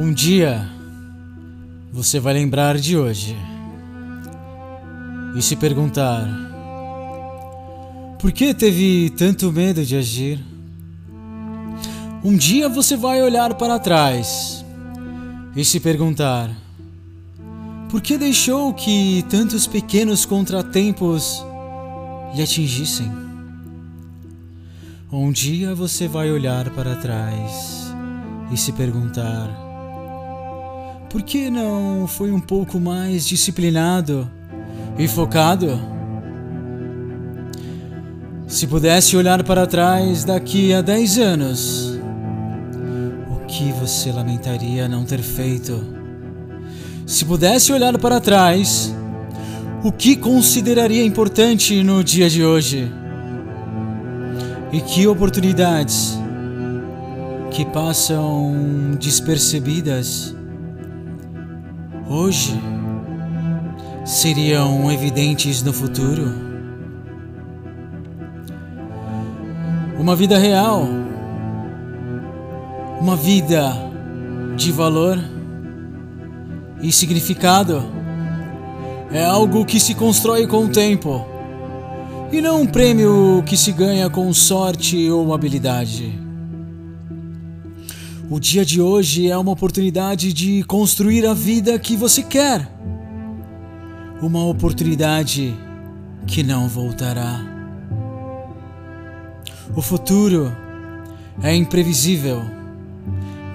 Um dia você vai lembrar de hoje e se perguntar: por que teve tanto medo de agir? Um dia você vai olhar para trás e se perguntar: por que deixou que tantos pequenos contratempos lhe atingissem? Um dia você vai olhar para trás e se perguntar: por que não foi um pouco mais disciplinado e focado? Se pudesse olhar para trás daqui a 10 anos, o que você lamentaria não ter feito? Se pudesse olhar para trás, o que consideraria importante no dia de hoje? E que oportunidades que passam despercebidas hoje seriam evidentes no futuro? Uma vida real, uma vida de valor e significado é algo que se constrói com o tempo e não um prêmio que se ganha com sorte ou habilidade. O dia de hoje é uma oportunidade de construir a vida que você quer. Uma oportunidade que não voltará. O futuro é imprevisível,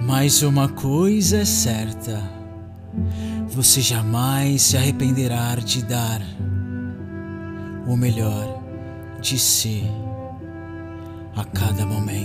mas uma coisa é certa: você jamais se arrependerá de dar o melhor de si a cada momento.